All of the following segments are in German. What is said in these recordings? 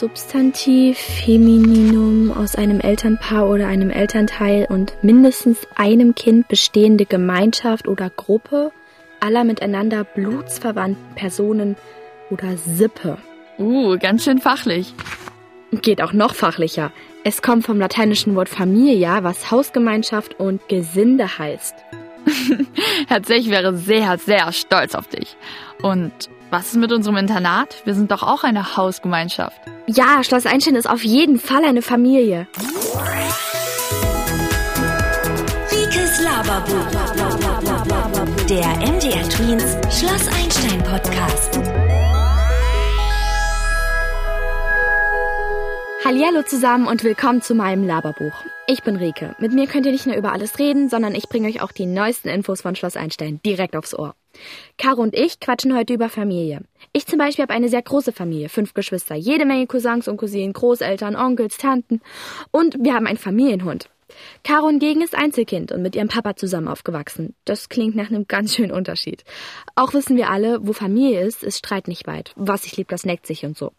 Substantiv, Femininum aus einem Elternpaar oder einem Elternteil und mindestens einem Kind bestehende Gemeinschaft oder Gruppe aller miteinander blutsverwandten Personen oder Sippe. Uh, ganz schön fachlich. Geht auch noch fachlicher. Es kommt vom lateinischen Wort Familia, was Hausgemeinschaft und Gesinde heißt. Herr Zech wäre sehr, sehr stolz auf dich. Und was ist mit unserem Internat? Wir sind doch auch eine Hausgemeinschaft. Ja, Schloss Einstein ist auf jeden Fall eine Familie. Rikes Laberbuch. Der MDR Tweens Schloss Einstein Podcast. Hallihallo zusammen und willkommen zu meinem Laberbuch. Ich bin Rike. Mit mir könnt ihr nicht nur über alles reden, sondern ich bringe euch auch die neuesten Infos von Schloss Einstein direkt aufs Ohr. Caro und ich quatschen heute über Familie. Ich zum Beispiel habe eine sehr große Familie, fünf Geschwister, jede Menge Cousins und Cousinen, Großeltern, Onkels, Tanten und wir haben einen Familienhund. Caro hingegen ist Einzelkind und mit ihrem Papa zusammen aufgewachsen. Das klingt nach einem ganz schönen Unterschied. Auch wissen wir alle, wo Familie ist, ist Streit nicht weit. Was sich liebt, das neckt sich und so.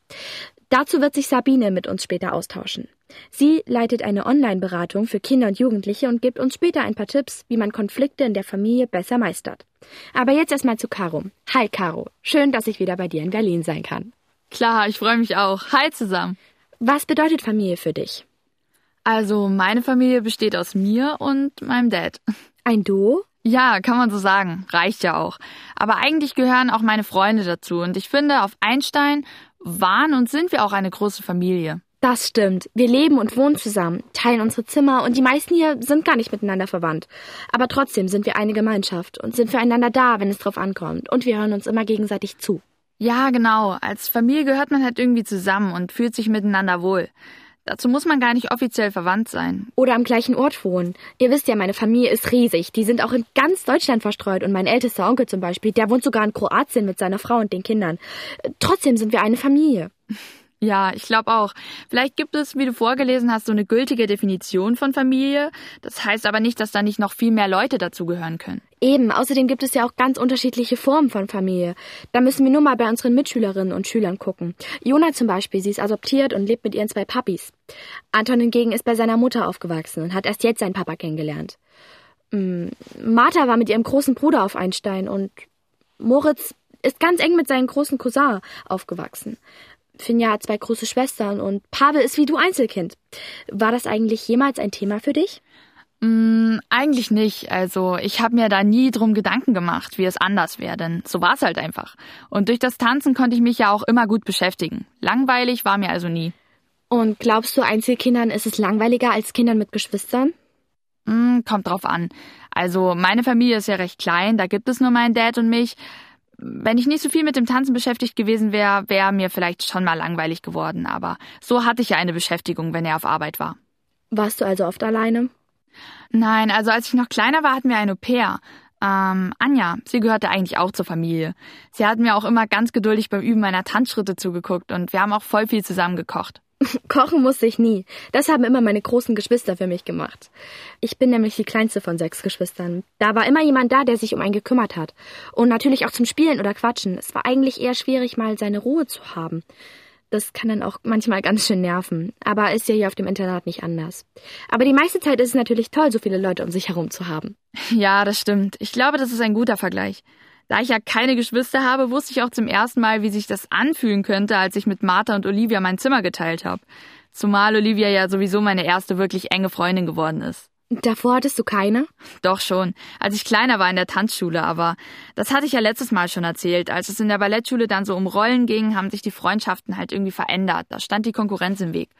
Dazu wird sich Sabine mit uns später austauschen. Sie leitet eine Online-Beratung für Kinder und Jugendliche und gibt uns später ein paar Tipps, wie man Konflikte in der Familie besser meistert. Aber jetzt erstmal zu Caro. Hi Caro, schön, dass ich wieder bei dir in Berlin sein kann. Klar, ich freue mich auch. Hi zusammen. Was bedeutet Familie für dich? Also, meine Familie besteht aus mir und meinem Dad. Ein Duo? Ja, kann man so sagen. Reicht ja auch. Aber eigentlich gehören auch meine Freunde dazu. Und ich finde, auf Einstein waren und sind wir auch eine große Familie. Das stimmt. Wir leben und wohnen zusammen, teilen unsere Zimmer und die meisten hier sind gar nicht miteinander verwandt. Aber trotzdem sind wir eine Gemeinschaft und sind füreinander da, wenn es drauf ankommt. Und wir hören uns immer gegenseitig zu. Ja, genau. Als Familie gehört man halt irgendwie zusammen und fühlt sich miteinander wohl. Dazu muss man gar nicht offiziell verwandt sein. Oder am gleichen Ort wohnen. Ihr wisst ja, meine Familie ist riesig. Die sind auch in ganz Deutschland verstreut. Und mein ältester Onkel zum Beispiel, der wohnt sogar in Kroatien mit seiner Frau und den Kindern. Trotzdem sind wir eine Familie. Ja, ich glaube auch. Vielleicht gibt es, wie du vorgelesen hast, so eine gültige Definition von Familie. Das heißt aber nicht, dass da nicht noch viel mehr Leute dazugehören können. Eben, außerdem gibt es ja auch ganz unterschiedliche Formen von Familie. Da müssen wir nur mal bei unseren Mitschülerinnen und Schülern gucken. Jona zum Beispiel, sie ist adoptiert und lebt mit ihren zwei Papis. Anton hingegen ist bei seiner Mutter aufgewachsen und hat erst jetzt seinen Papa kennengelernt. Mm, Martha war mit ihrem großen Bruder auf Einstein und Moritz ist ganz eng mit seinem großen Cousin aufgewachsen. Finja hat zwei große Schwestern und Pavel ist wie du Einzelkind. War das eigentlich jemals ein Thema für dich? Mm, eigentlich nicht. Also ich habe mir da nie drum Gedanken gemacht, wie es anders wäre, denn so war es halt einfach. Und durch das Tanzen konnte ich mich ja auch immer gut beschäftigen. Langweilig war mir also nie. Und glaubst du, Einzelkindern ist es langweiliger als Kindern mit Geschwistern? Mm, kommt drauf an. Also meine Familie ist ja recht klein, da gibt es nur meinen Dad und mich. Wenn ich nicht so viel mit dem Tanzen beschäftigt gewesen wäre, wäre mir vielleicht schon mal langweilig geworden, aber so hatte ich ja eine Beschäftigung, wenn er auf Arbeit war. Warst du also oft alleine? Nein, also als ich noch kleiner war, hatten wir ein Au pair. Ähm, Anja, sie gehörte eigentlich auch zur Familie. Sie hat mir auch immer ganz geduldig beim Üben meiner Tanzschritte zugeguckt und wir haben auch voll viel zusammen gekocht. Kochen musste ich nie. Das haben immer meine großen Geschwister für mich gemacht. Ich bin nämlich die kleinste von sechs Geschwistern. Da war immer jemand da, der sich um einen gekümmert hat. Und natürlich auch zum Spielen oder Quatschen. Es war eigentlich eher schwierig, mal seine Ruhe zu haben. Das kann dann auch manchmal ganz schön nerven. Aber ist ja hier auf dem Internat nicht anders. Aber die meiste Zeit ist es natürlich toll, so viele Leute um sich herum zu haben. Ja, das stimmt. Ich glaube, das ist ein guter Vergleich. Da ich ja keine Geschwister habe, wusste ich auch zum ersten Mal, wie sich das anfühlen könnte, als ich mit Martha und Olivia mein Zimmer geteilt habe. Zumal Olivia ja sowieso meine erste wirklich enge Freundin geworden ist. Davor hattest du keine? Doch schon, als ich kleiner war in der Tanzschule, aber das hatte ich ja letztes Mal schon erzählt. Als es in der Ballettschule dann so um Rollen ging, haben sich die Freundschaften halt irgendwie verändert. Da stand die Konkurrenz im Weg.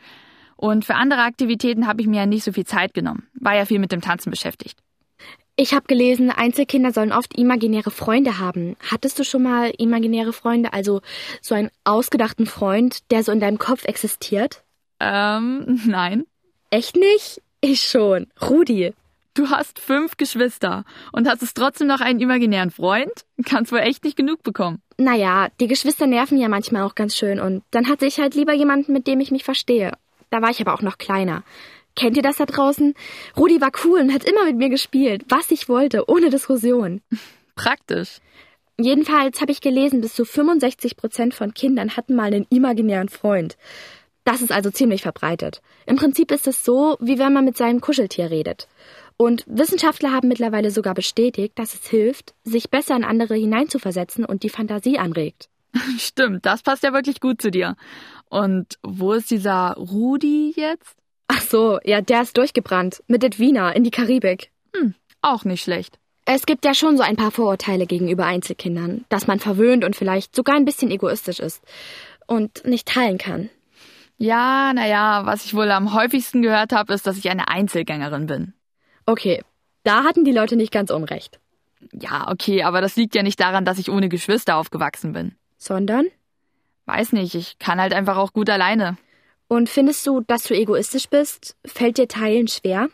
Und für andere Aktivitäten habe ich mir ja nicht so viel Zeit genommen. War ja viel mit dem Tanzen beschäftigt. Ich habe gelesen, Einzelkinder sollen oft imaginäre Freunde haben. Hattest du schon mal imaginäre Freunde, also so einen ausgedachten Freund, der so in deinem Kopf existiert? Ähm, nein. Echt nicht? Ich schon. Rudi. Du hast fünf Geschwister und hast es trotzdem noch einen imaginären Freund? Kannst wohl echt nicht genug bekommen. Naja, die Geschwister nerven ja manchmal auch ganz schön und dann hatte ich halt lieber jemanden, mit dem ich mich verstehe. Da war ich aber auch noch kleiner. Kennt ihr das da draußen? Rudi war cool und hat immer mit mir gespielt, was ich wollte, ohne Diskussion. Praktisch. Jedenfalls habe ich gelesen, bis zu 65 Prozent von Kindern hatten mal einen imaginären Freund. Das ist also ziemlich verbreitet. Im Prinzip ist es so, wie wenn man mit seinem Kuscheltier redet. Und Wissenschaftler haben mittlerweile sogar bestätigt, dass es hilft, sich besser in andere hineinzuversetzen und die Fantasie anregt. Stimmt, das passt ja wirklich gut zu dir. Und wo ist dieser Rudi jetzt? Ach so, ja, der ist durchgebrannt. Mit Edwina in die Karibik. Hm, auch nicht schlecht. Es gibt ja schon so ein paar Vorurteile gegenüber Einzelkindern, dass man verwöhnt und vielleicht sogar ein bisschen egoistisch ist und nicht teilen kann. Ja, naja, was ich wohl am häufigsten gehört habe, ist, dass ich eine Einzelgängerin bin. Okay, da hatten die Leute nicht ganz unrecht. Ja, okay, aber das liegt ja nicht daran, dass ich ohne Geschwister aufgewachsen bin. Sondern? Weiß nicht, ich kann halt einfach auch gut alleine. Und findest du, dass du egoistisch bist? Fällt dir Teilen schwer?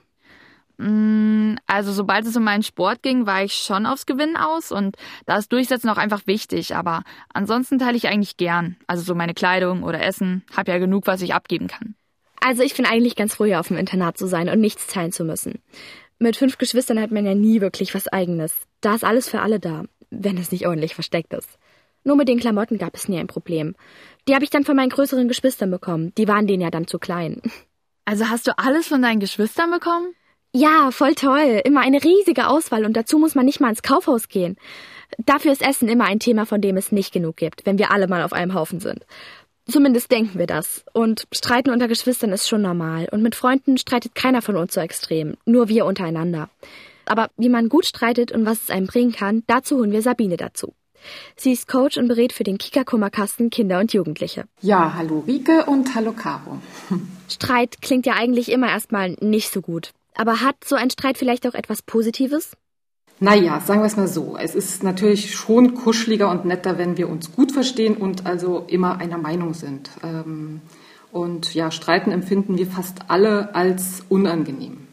Mm, also sobald es um meinen Sport ging, war ich schon aufs Gewinnen aus und da ist Durchsetzen auch einfach wichtig, aber ansonsten teile ich eigentlich gern. Also so meine Kleidung oder Essen, hab ja genug, was ich abgeben kann. Also ich bin eigentlich ganz froh, hier auf dem Internat zu sein und nichts teilen zu müssen. Mit fünf Geschwistern hat man ja nie wirklich was eigenes. Da ist alles für alle da, wenn es nicht ordentlich versteckt ist. Nur mit den Klamotten gab es nie ein Problem. Die habe ich dann von meinen größeren Geschwistern bekommen. Die waren denen ja dann zu klein. Also hast du alles von deinen Geschwistern bekommen? Ja, voll toll. Immer eine riesige Auswahl und dazu muss man nicht mal ins Kaufhaus gehen. Dafür ist Essen immer ein Thema, von dem es nicht genug gibt, wenn wir alle mal auf einem Haufen sind. Zumindest denken wir das. Und Streiten unter Geschwistern ist schon normal. Und mit Freunden streitet keiner von uns so extrem. Nur wir untereinander. Aber wie man gut streitet und was es einem bringen kann, dazu holen wir Sabine dazu. Sie ist Coach und berät für den Kika-Kummerkasten Kinder und Jugendliche. Ja, hallo Rike und hallo Caro. Streit klingt ja eigentlich immer erstmal nicht so gut. Aber hat so ein Streit vielleicht auch etwas Positives? Naja, sagen wir es mal so. Es ist natürlich schon kuscheliger und netter, wenn wir uns gut verstehen und also immer einer Meinung sind. Ähm, und ja, Streiten empfinden wir fast alle als unangenehm.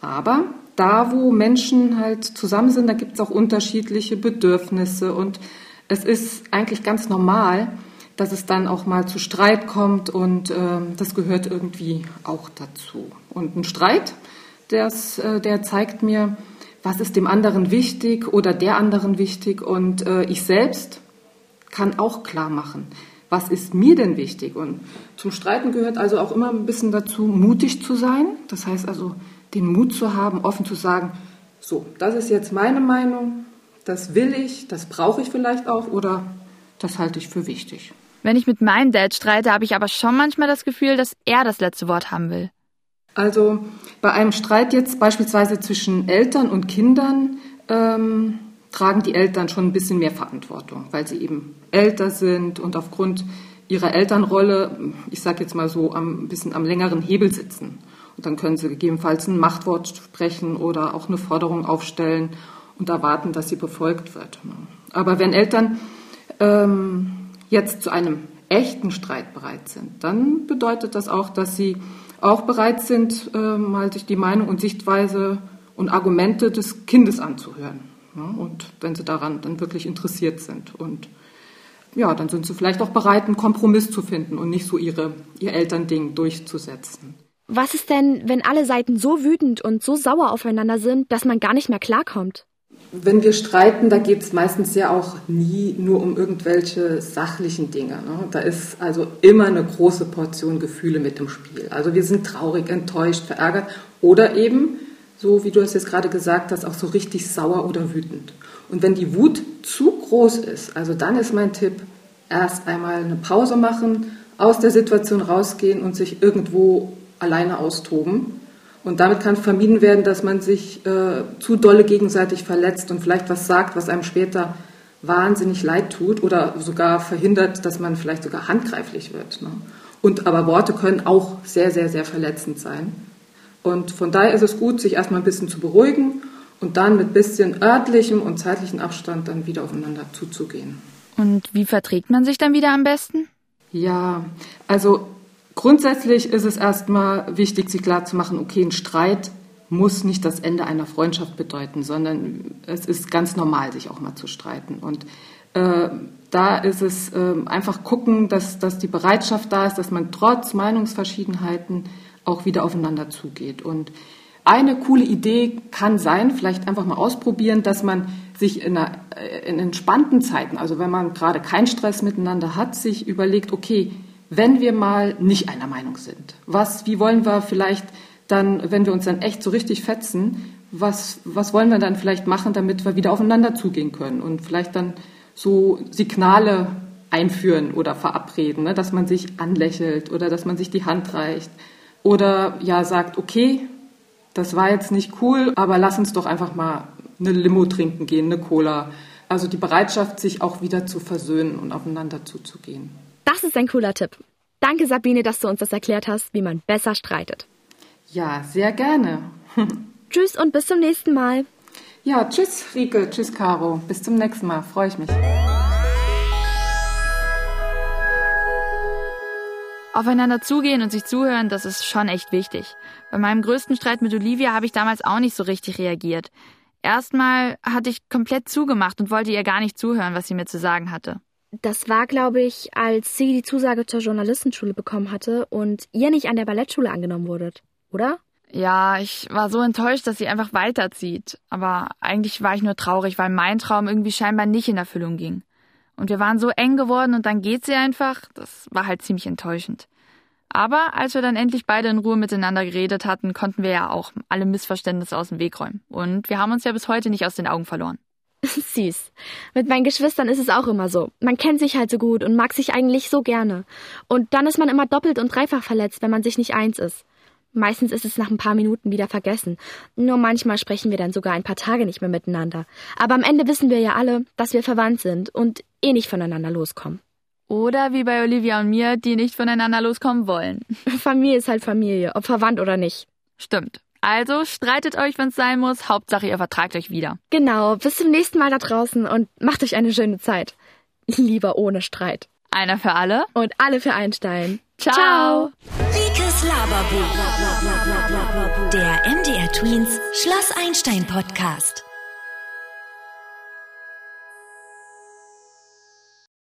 Aber da, wo Menschen halt zusammen sind, da gibt es auch unterschiedliche Bedürfnisse. Und es ist eigentlich ganz normal, dass es dann auch mal zu Streit kommt und ähm, das gehört irgendwie auch dazu. Und ein Streit, das, äh, der zeigt mir, was ist dem anderen wichtig oder der anderen wichtig. Und äh, ich selbst kann auch klar machen, was ist mir denn wichtig. Und zum Streiten gehört also auch immer ein bisschen dazu, mutig zu sein, das heißt also den Mut zu haben, offen zu sagen, so, das ist jetzt meine Meinung, das will ich, das brauche ich vielleicht auch oder das halte ich für wichtig. Wenn ich mit meinem Dad streite, habe ich aber schon manchmal das Gefühl, dass er das letzte Wort haben will. Also bei einem Streit jetzt beispielsweise zwischen Eltern und Kindern ähm, tragen die Eltern schon ein bisschen mehr Verantwortung, weil sie eben älter sind und aufgrund ihrer Elternrolle, ich sage jetzt mal so, ein bisschen am längeren Hebel sitzen. Dann können sie gegebenenfalls ein Machtwort sprechen oder auch eine Forderung aufstellen und erwarten, dass sie befolgt wird. Aber wenn Eltern ähm, jetzt zu einem echten Streit bereit sind, dann bedeutet das auch, dass sie auch bereit sind, äh, mal sich die Meinung und Sichtweise und Argumente des Kindes anzuhören. Ja, und wenn sie daran dann wirklich interessiert sind. Und ja, dann sind sie vielleicht auch bereit, einen Kompromiss zu finden und nicht so ihre, ihr Elternding durchzusetzen. Was ist denn, wenn alle Seiten so wütend und so sauer aufeinander sind, dass man gar nicht mehr klarkommt? Wenn wir streiten, da geht es meistens ja auch nie nur um irgendwelche sachlichen Dinge. Ne? Da ist also immer eine große Portion Gefühle mit im Spiel. Also wir sind traurig, enttäuscht, verärgert oder eben, so wie du es jetzt gerade gesagt hast, auch so richtig sauer oder wütend. Und wenn die Wut zu groß ist, also dann ist mein Tipp, erst einmal eine Pause machen, aus der Situation rausgehen und sich irgendwo alleine austoben. Und damit kann vermieden werden, dass man sich äh, zu dolle gegenseitig verletzt und vielleicht was sagt, was einem später wahnsinnig leid tut oder sogar verhindert, dass man vielleicht sogar handgreiflich wird. Ne? Und aber Worte können auch sehr, sehr, sehr verletzend sein. Und von daher ist es gut, sich erstmal ein bisschen zu beruhigen und dann mit bisschen örtlichem und zeitlichem Abstand dann wieder aufeinander zuzugehen. Und wie verträgt man sich dann wieder am besten? Ja, also Grundsätzlich ist es erstmal wichtig, sich klarzumachen, okay, ein Streit muss nicht das Ende einer Freundschaft bedeuten, sondern es ist ganz normal, sich auch mal zu streiten. Und äh, da ist es äh, einfach gucken, dass, dass die Bereitschaft da ist, dass man trotz Meinungsverschiedenheiten auch wieder aufeinander zugeht. Und eine coole Idee kann sein, vielleicht einfach mal ausprobieren, dass man sich in, einer, äh, in entspannten Zeiten, also wenn man gerade keinen Stress miteinander hat, sich überlegt, okay, wenn wir mal nicht einer Meinung sind? Was, wie wollen wir vielleicht dann, wenn wir uns dann echt so richtig fetzen, was, was wollen wir dann vielleicht machen, damit wir wieder aufeinander zugehen können und vielleicht dann so Signale einführen oder verabreden, ne? dass man sich anlächelt oder dass man sich die Hand reicht oder ja sagt, okay, das war jetzt nicht cool, aber lass uns doch einfach mal eine Limo trinken gehen, eine Cola. Also die Bereitschaft, sich auch wieder zu versöhnen und aufeinander zuzugehen. Das ist ein cooler Tipp. Danke, Sabine, dass du uns das erklärt hast, wie man besser streitet. Ja, sehr gerne. tschüss und bis zum nächsten Mal. Ja, tschüss, Rike. Tschüss, Caro. Bis zum nächsten Mal. Freue ich mich. Aufeinander zugehen und sich zuhören, das ist schon echt wichtig. Bei meinem größten Streit mit Olivia habe ich damals auch nicht so richtig reagiert. Erstmal hatte ich komplett zugemacht und wollte ihr gar nicht zuhören, was sie mir zu sagen hatte. Das war, glaube ich, als sie die Zusage zur Journalistenschule bekommen hatte und ihr nicht an der Ballettschule angenommen wurdet, oder? Ja, ich war so enttäuscht, dass sie einfach weiterzieht. Aber eigentlich war ich nur traurig, weil mein Traum irgendwie scheinbar nicht in Erfüllung ging. Und wir waren so eng geworden und dann geht sie einfach. Das war halt ziemlich enttäuschend. Aber als wir dann endlich beide in Ruhe miteinander geredet hatten, konnten wir ja auch alle Missverständnisse aus dem Weg räumen. Und wir haben uns ja bis heute nicht aus den Augen verloren. Süß. Mit meinen Geschwistern ist es auch immer so. Man kennt sich halt so gut und mag sich eigentlich so gerne. Und dann ist man immer doppelt und dreifach verletzt, wenn man sich nicht eins ist. Meistens ist es nach ein paar Minuten wieder vergessen. Nur manchmal sprechen wir dann sogar ein paar Tage nicht mehr miteinander. Aber am Ende wissen wir ja alle, dass wir verwandt sind und eh nicht voneinander loskommen. Oder wie bei Olivia und mir, die nicht voneinander loskommen wollen. Familie ist halt Familie, ob verwandt oder nicht. Stimmt. Also streitet euch, wenn's sein muss. Hauptsache, ihr vertragt euch wieder. Genau. Bis zum nächsten Mal da draußen und macht euch eine schöne Zeit. Lieber ohne Streit. Einer für alle. Und alle für Einstein. Ciao. Ciao. Rikes Laberbuch. Der MDR Tweens Schloss Einstein Podcast.